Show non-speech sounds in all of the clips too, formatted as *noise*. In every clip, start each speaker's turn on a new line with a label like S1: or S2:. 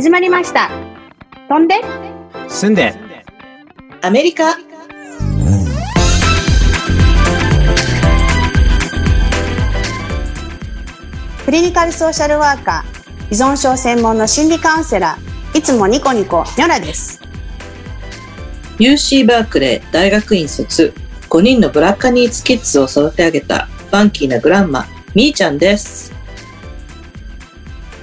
S1: 始まりました。飛んで
S2: 住んで
S3: アメリカ
S1: クリニカルソーシャルワーカー依存症専門の心理カウンセラーいつもニコニコニョラです。
S3: UC バークレー大学院卒5人のブラッカニーズキッズを育て上げたファンキーなグランマみーちゃんです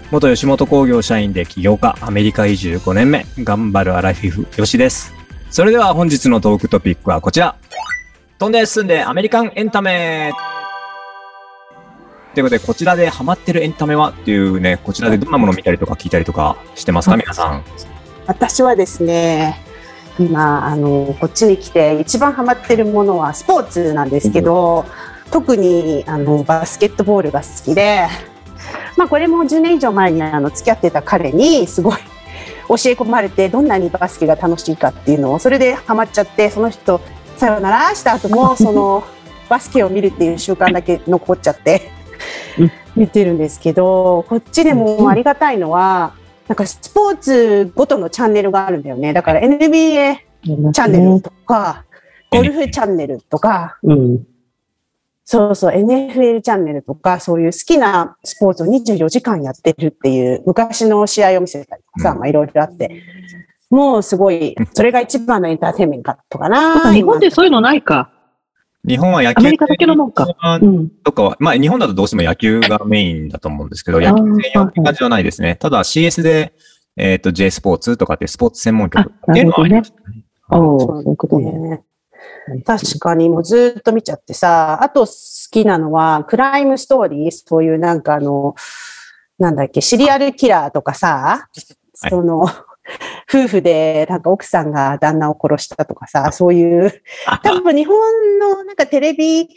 S2: 元吉本興業社員で起業家アメリカ移住5年目頑張るアラフィフよしです。それでは本日のトークトピックはこちら。飛んで住んでアメリカンエンタメ。ということでこちらでハマってるエンタメはっていうねこちらでどんなものを見たりとか聞いたりとかしてますか皆さん？
S1: 私はですね、今、あの、こっちに来て一番ハマってるものはスポーツなんですけど、特にあのバスケットボールが好きで、まあこれも10年以上前にあの付き合ってた彼にすごい教え込まれてどんなにバスケが楽しいかっていうのをそれでハマっちゃってその人さよならした後もそのバスケを見るっていう習慣だけ残っちゃって。見てるんですけどこっちでもありがたいのはなんかスポーツごとのチャンネルがあるんだよね。だから NBA チャンネルとかゴルフチャンネルとか
S3: うん。
S1: そうそう、NFL チャンネルとか、そういう好きなスポーツを24時間やってるっていう、昔の試合を見せたりとかさ、
S2: うん
S1: まあいろいろあって、もうすごい、それが一番のエンターテインメントかな。
S4: 日本でそういうのないか。
S2: 日本は野球
S4: アメリカだけのもんか。うん。
S2: とかは、まあ日本だとどうしても野球がメインだと思うんですけど、野球専用って感じはないですね。ただ CS で、えっ、と J スポーツとかってスポーツ専門局っていうのはありますね。
S4: おお、そういうことね。
S1: ね確かにもうずっと見ちゃってさ、あと好きなのは、クライムストーリー、そういうなんかあの、なんだっけ、シリアルキラーとかさ、
S2: はい。
S1: その、夫婦でなんか奥さんが旦那を殺したとかさ、そういう、多分日本のなんかテレビ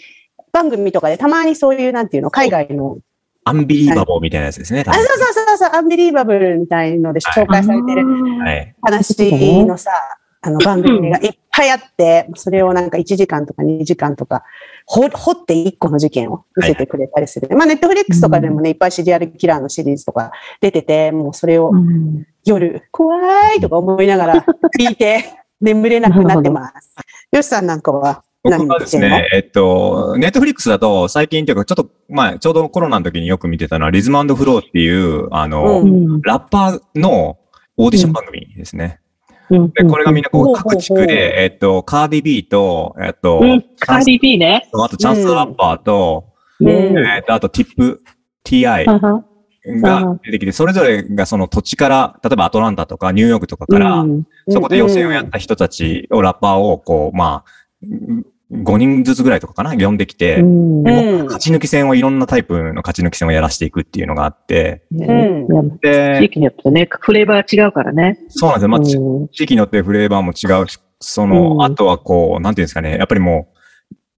S1: 番組とかでたまにそういうなんていうの、海外の、
S2: アンビリーバボーみたいなやつですね。多
S1: あ、
S2: 分
S1: そうそうそうそう、 unbelievable みたいので紹介されてる
S2: はい。
S1: 話のさ、あの番組がいっぱいあって、それをなんか1時間とか2時間とか、ほ掘って1個の事件を見せてくれたりする。まあ、ネットフリックスとかでもね、いっぱいシリアルキラーのシリーズとか出てて、もうそれを
S4: うん
S1: 夜、怖いとか思いながら聞いて、*laughs* 眠れなくなってます。よしさんなんかは
S2: 僕
S1: 何
S2: はですね、えっと、ネットフリックスだと最近というか、ちょっと、まあ、ちょうどコロナの時によく見てたのは、リズムフローっていう、あの、
S1: う
S4: うん
S2: ラッパーのオーディション番組ですね。
S4: うん
S2: で、これがみんなこう、各地区で、えっと、カーディビーと、えっと、
S4: カーディビーね。
S2: あとチャンスラッパーと、
S1: うん。
S2: えっと、あとティップ TI が出てきて、それぞれがその土地から、例えばアトランタとかニューヨークとかから、
S4: うん。
S2: そこで予選をやった人たちを、ラッパーを、こう、まあ、5人ずつぐらいとかかな、呼んできて、
S4: うん。
S1: うん。
S2: 勝ち抜き戦をいろんなタイプの勝ち抜き戦をやらしていくっていうのがあって、
S1: うん。
S4: いや地
S2: で、
S4: 域によってね、フレーバーが違うからね。
S2: そうなんですよ。まあ、ち
S4: うん。
S2: 地域によってフレーバーも違うし、その、
S4: うん。
S2: あとはこう、なんていうんですかね、やっぱりも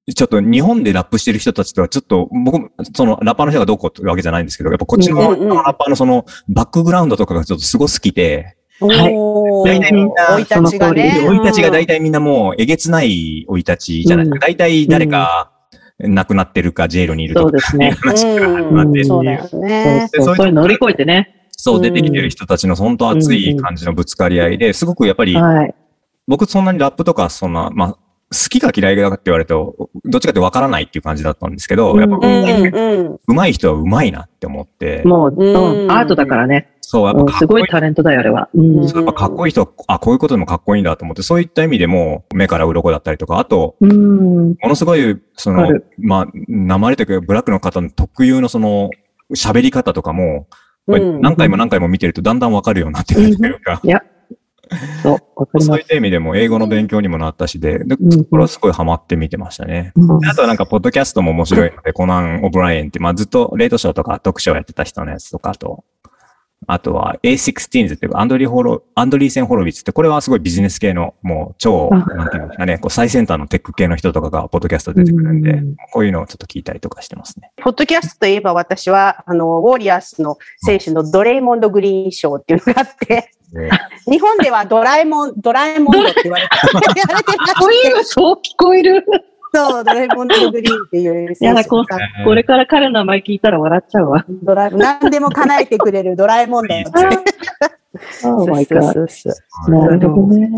S2: う、ちょっと日本でラップしてる人たちとはちょっと、僕、そのラッパーの人がどうこうってわけじゃないんですけど、やっぱこっちのラッパーのそのバックグラウンドとかがちょっとすごすぎて、
S4: はい。
S2: 大体みんな
S1: 生い立ちがね。
S2: 生い立ちが大体みんなもうえげつない生い立ちじゃないですか。大体誰か亡くなってるか、ジェイルにいるとか、
S4: そうですね。
S2: いう話から始まってっていう
S1: そうだよね。
S4: そうそうそういうの乗り越えてね。
S2: そう、出てきてる人たちの本当熱い感じのぶつかり合いで、すごくやっぱり、
S4: はい。
S2: 僕そんなにラップとかそんな、まあ、好きか嫌いかって言われると、どっちかってわからないっていう感じだったんですけど、
S4: うん
S2: やっぱ、
S1: うん。うん。
S2: 上手い人は上手いなって思って、
S4: もう、アートだからね。
S2: そう、やっ
S4: うんす
S2: ぱかっこいい。
S4: ごいタレントだよ、あれは。うん
S2: そうやっぱかっこいい人は、あ、こういうことでもかっこいいんだと思って、そういった意味でも、目から鱗だったりとか、あと、
S4: うん。
S2: ものすごい、そのまあ、鉛というか、ブラックの方の特有のその、喋り方とかも、何回も何回も見てるとだんだんわかるようになってくるというか、
S4: いや、そう、わかり
S2: そういっ
S4: ます。
S2: た意味でも英語の勉強にもなったしで、で、
S4: うん
S2: これはすごいハマって見てましたね。
S4: うん
S2: であとはなんか、ポッドキャストも面白いので、コナン・オブライエンって、まあずっとレートショーとか特賞やってた人のやつとか、あと、あとは A16s っていうか、アンドリー・ホロ、アンドリーセン・ホロビッツって、これはすごいビジネス系の、もう超、
S4: あ
S2: なんていうんですかね、こう最先端のテック系の人とかがポッドキャスト出てくるんで
S4: うん、
S2: こういうのをちょっと聞いたりとかしてますね。
S1: ポッドキャストといえば私は、あの、ウォリアーズの選手のドレイモンド・グリーン賞っていうのがあって、日本ではドラえもん、ドラえもんドって言われて、
S4: そう聞こえる。
S1: そう、ドラえもんとグリーンっていう
S4: いやだ、こうこれから彼の名前聞いたら笑っちゃうわ。
S1: ドラえ何でも叶えてくれるドラえもんだよって。
S4: Oh
S1: そう
S4: my
S1: そう
S4: god.
S1: そうそう
S4: なるほどね。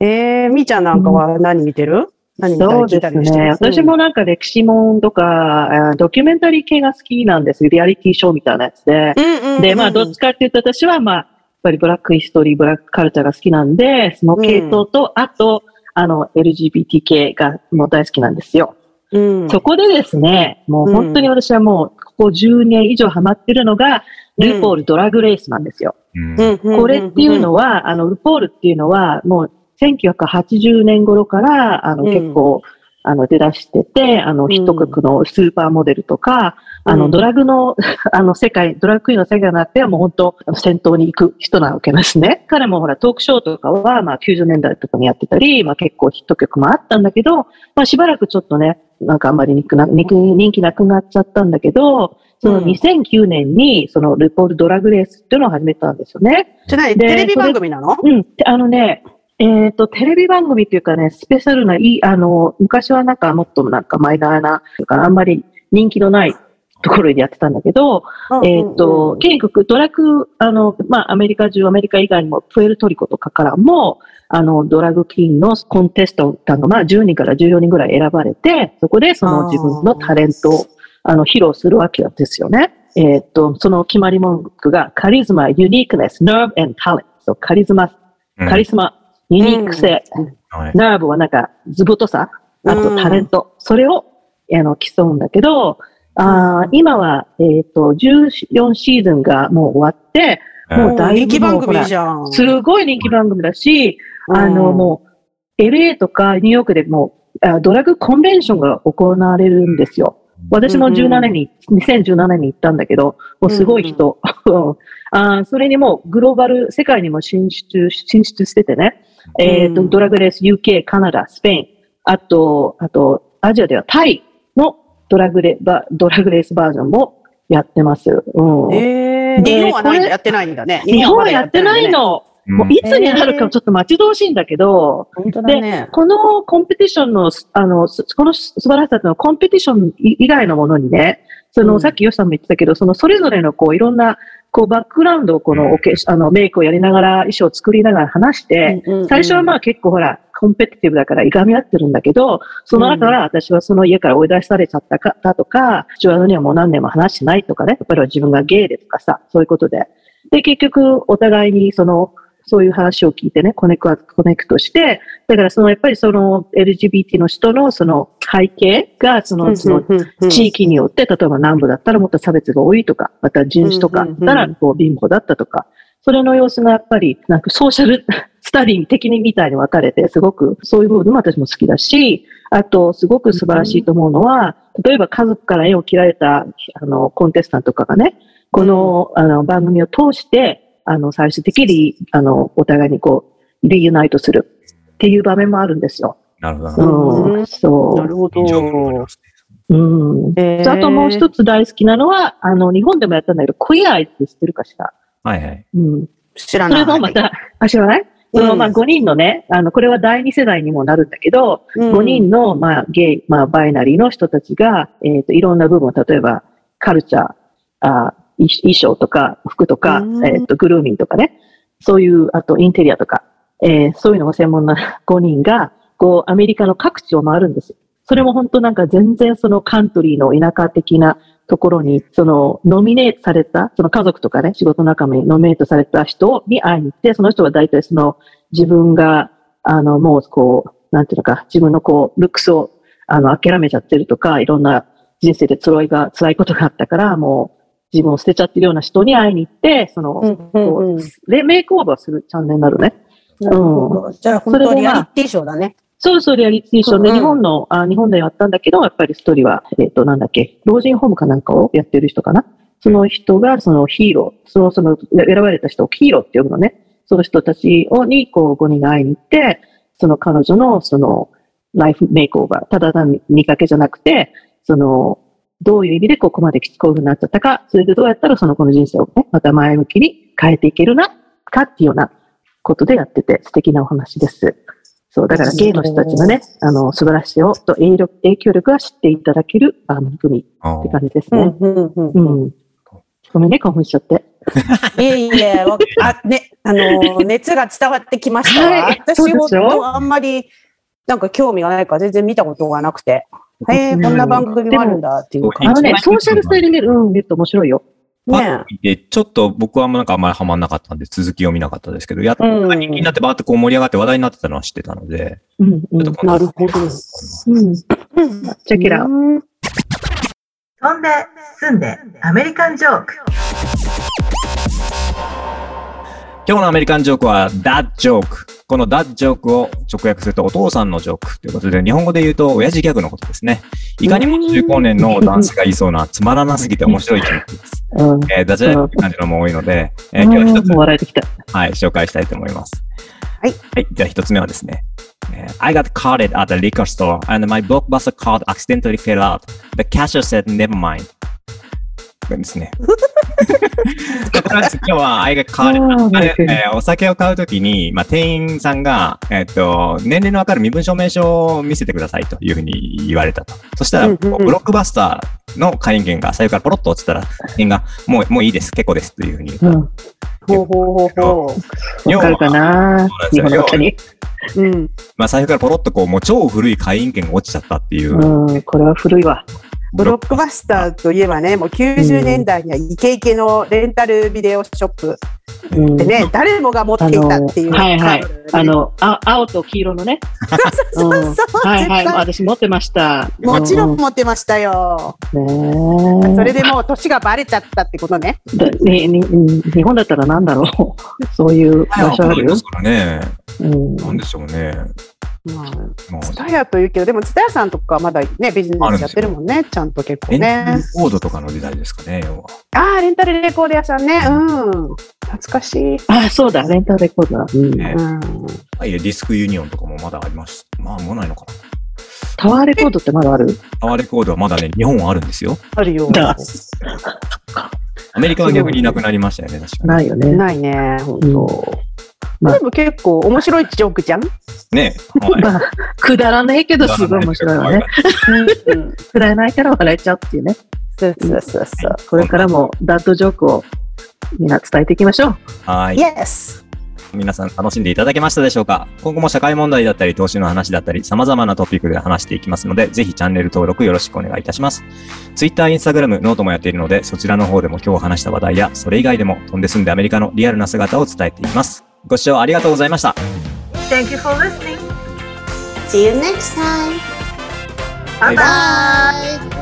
S1: えー、みーちゃんなんかは何見てる？何見たり
S4: そうですね。私もなんか歴史もんとか、あドキュメンタリー系が好きなんです。リアリティショーみたいなやつで。で、まあ、どっちかっていうと私は、まあ、やっぱりブラックヒストリー、ブラックカルチャーが好きなんで、その系統と、あと、あの、LGBT 系がもう大好きなんですよ。
S1: うん、
S4: そこでですね、もう本当に私はもう、ここ10年以上ハマってるのが、ルポールドラグレースなんですよ。
S2: うん。
S1: うんうんうんうん。
S4: これっていうのは、あの、ルポールっていうのは、もう1980年頃から、あの、
S1: うん。
S4: 結構、あの、出だしてて、あの、
S1: ん
S4: ヒット曲のスーパーモデルとか、あの、
S1: うん
S4: ドラッグの、*laughs* あの、世界、ドラッグクイーンの世界になってはもう本当、あの先頭に行く人なわけですね。彼もほら、トークショーとかは、まあ、90年代とかにやってたり、まあ、結構ヒット曲もあったんだけど、まあ、しばらくちょっとね、なんかあんまり人気な人気人気なくなっちゃったんだけど、その
S1: うん
S4: 2009年に、そのルポールドラグレースっていうのを始めたんですよね。
S1: じゃない、
S4: で
S1: テレビ番組なの？
S4: うん。であのね、えっ、と、テレビ番組っていうかね、スペシャルな、いい、あの、昔はなんかもっとなんかマイナーな、とかあんまり人気のないところでやってたんだけど、えっ、と、
S1: うん。
S4: とにかくドラッグ、あの、まあ、アメリカ中、アメリカ以外にも、プエルトリコとかからも、あの、ドラッグキーンのコンテストが、まあ、10人から14人ぐらい選ばれて、そこでその自分のタレントを、あの、披露するわけですよね。えっ、と、その決まり文句が、カリズマ、ユニークネス、nerve and talent。そう、カリズマ、カリスマ、ユニーク性、
S2: はい。
S4: ナーブはなんか、図太さ、あとタレント、それを、あの、競うんだけど、あー今は、えっ、と、14シーズンがもう終わって、もうだいぶ
S1: 人気番組じゃん。
S4: すごい人気番組だし、
S1: うん。
S4: あの、もう、LA とかニューヨークでもうあドラッグコンベンションが行われるんですよ。私も17年に、2017年に行ったんだけど、もうすごい人。*laughs* あーそれにもうグローバル、世界にも進出、進出しててね。えっ、と、
S1: うん
S4: ドラッグレース UK、カナダ、スペイン、あと、あと、アジアではタイのドラッグレバドラッグレースバージョンもやってます。うん。
S1: えー、
S4: で
S1: 日本はやってないんだね。
S4: 日本はやってない
S1: ね。
S4: の。
S2: うん。
S4: もういつになるかちょっと待ち遠しいんだけど、
S1: 本当だね。
S4: このコンペティションの、あの、すこの素晴らしさっていうのはコンペティション以以外のものにね、その、
S1: うん。
S4: さっきヨシさんも言ってたけど、そのそれぞれのこういろんな、こうバックグラウンドをこのおけ、あのメイクをやりながら、衣装を作りながら話して、最初はまあ結構ほら、 competitive だからいがみ合ってるんだけど、その後から私はその家から追い出されちゃったかだとか、父親にはもう何年も話してないとかね、やっぱり自分がゲイでとかさ、そういうことで。で、結局お互いにその、そういう話を聞いてね、 connec connect して、だからそのやっぱりその LGBT の人のその背景が、その、その地域によって、例えば南部だったらもっと差別が多いとか、また人種とかだったらこう貧乏だったとか、それの様子がやっぱり、なんかソーシャル *laughs* スタディ的にみたいに分かれて、すごくそういう部分も私も好きだし、あと、すごく素晴らしいと思うのは、例えば家族から絵を切られた、あの、コンテスタントとかがね、この、あの、番組を通して、あの、最終的に、あの、お互いにこう、リユナイトするっていう場面もあるんですよ。
S2: なるほどな。
S4: うん、
S1: な
S4: そ
S1: るほど。
S4: う。うん。
S1: えー
S4: あともう一つ大好きなのは、あの、日本でもやったんだけど、クイアアイって知ってるかしら？
S2: はいはい。
S4: うん。そ
S1: 知らない。
S4: れもまた、あ、知らない？その、まあ、5人のね、あの、これは第2世代にもなるんだけど、
S1: うん、
S4: 5人の、まあ、ゲイ、まあ、バイナリーの人たちが、えっ、と、いろんな部分、例えば、カルチャー、あ衣衣装とか、服とか、
S1: うん。
S4: えっ、と、グルーミングとかね、そういう、あと、インテリアとか、えーそういうのが専門な *laughs* 5人が、こう、アメリカの各地を回るんですよ。それも本当なんか全然そのカントリーの田舎的なところに、そのノミネートされた、その家族とかね、仕事仲間にノミネートされた人に会いに行って、その人は大体その自分が、あの、もうこう、なんていうのか、自分のこう、ルックスを、あの、諦めちゃってるとか、いろんな人生で辛いが、辛いことがあったから、もう自分を捨てちゃってるような人に会いに行って、その、
S1: うんううん
S4: メイクオーバーするチャンネルになるね。
S1: なるほどじゃあ、本当リアリティショーだね。
S4: そうそう、リアリティショーで、日本の、あ日本でやったんだけど、やっぱり一人は、えっ、と、なんだっけ、老人ホームかなんかをやってる人かな。その人が、そのヒーロー、その、その、選ばれた人をヒーローって呼ぶのね。その人たちをに、こう、5人が会いに行って、その彼女の、その、ライフメイクオーバー、ただ単に見かけじゃなくて、その、どういう意味でここまでこういう風になっちゃったか、それでどうやったらその子の人生をね、また前向きに変えていけるな、かっていうようなことでやってて素敵なお話です。そう、だからゲイの人たちのね、あの、素晴らしさをと影響影響力が知っていただける番組
S2: あ
S4: って感じですね。
S1: うんうんうん
S4: うん。ごめんね、興奮しちゃって。*laughs*
S1: いえいえ、わあ、ね、あの、熱が伝わってきましたわ。
S4: はい
S1: 私もあんまり、なんか興味がないから全然見たことがなくて。へえ、こんな番組もあるんだっていう
S4: あ
S1: 感じ。
S4: のね、ソーシャル性で見る、うん、見ると面白いよ。
S1: ね
S2: で、ちょっと僕はなんかあんまりハマんなかったんで、続きを見なかったですけど、やっと
S1: うん
S2: 人気になってバーってこう盛り上がって話題になってたのは知ってたので、
S4: うん、うん。
S1: なるほど。
S4: うん。チェキラ
S3: 飛んで、住んで、アメリカンジョーク。
S2: 今日のアメリカンジョークは That Joke。この That Joke を直訳するとお父さんのジョークということで、日本語で言うと親父ギャグのことですね。いかにも中高年の男子が言いそうなつまらなすぎて面白いジョークです。
S4: うん。
S2: えー、ダジャレって感じのも多いので、えー今日は一つ
S4: もう笑えてきた。
S2: はい、紹介したいと思います。
S1: はい。
S2: はい。じゃあ一つ目はですね。えー I got carded at the liquor store and my blockbuster card accidentally fell out. The cashier said, never mind. こ *laughs* れですね。今日は
S4: あー
S2: carded.
S4: はい
S2: えーお酒を買うときに、まあ、店員さんが、えっ、と、年齢のわかる身分証明書を見せてくださいというふうに言われたと。そしたら、
S1: うんうんうん
S2: ブロックバスターの会員券が左右からポロッと落ちたら、店員が、もう、もういいです、結構ですというふうに言った。
S4: うん。
S1: ほうほうほうほ
S4: わかるかな日本の方に。
S1: う。うん。
S2: まあ、財布からポロッとこう、もう超古い会員券が落ちちゃったっていう。
S4: うん、これは古いわ。
S1: ブロックバスターといえばね、もう90年代にはイケイケのレンタルビデオショップ
S4: うん
S1: でね、誰もが持っていたっていう。
S4: はいはい。あの、あ青と黄色のね。
S1: そうそう
S4: うん
S1: そう。
S4: はいはい。
S1: 絶対
S4: 私持ってました。
S1: もちろ
S4: うん
S1: 持ってましたよ。
S4: ねえ
S1: それでもう年がバレちゃったってことね。
S4: だに日本だったらなんだろう。*laughs* そういう場所ある？よ
S2: です。からね。
S4: うん。
S2: なんでしょうね。
S1: まあ、
S2: もう、
S1: ツタヤというけど、でもツタヤさんとかまだね、ビジネスやってるもんね、ちゃんと結構ね。
S2: コードとかの時代ですかね、要は。
S1: ああ、レンタルレコード屋さんね。うん。懐かしい。
S4: あ、そうだ、レンタルレコードだ。うん
S2: ね
S1: うん。
S2: はい、ディスクユニオンとかもまだあります。まあ、もうないのかな。
S4: タワーレコードってまだある？
S2: タワーレコードはまだね、日本はあるんですよ。
S1: あるよ。
S4: だ
S2: アメリカは逆になくなりましたよね、確かに。
S4: ないよね。
S1: ないね、本
S4: うん
S1: でも結構面白いジョークじゃん？
S2: ね。は *laughs* い
S4: まあ、くだらないけど、すごい面白いわね。
S1: うん。*laughs*
S4: くだらないから笑えちゃうっていうね。
S1: そうそうそうそう。
S4: これからもダッドジョークをみんな伝えていきましょう。
S2: はい。
S1: Yes!
S2: 皆さん楽しんでいただけましたでしょうか？今後も社会問題だったり投資の話だったり様々なトピックで話していきますので、ぜひチャンネル登録よろしくお願いいたします。Twitter、Instagram、ノートもやっているので、そちらの方でも今日話した話題や、それ以外でも飛んで住んでアメリカのリアルな姿を伝えています。ご視聴ありがとうございました。
S3: Thank you for listening.
S1: See you next time!
S3: Bye bye.
S1: Bye!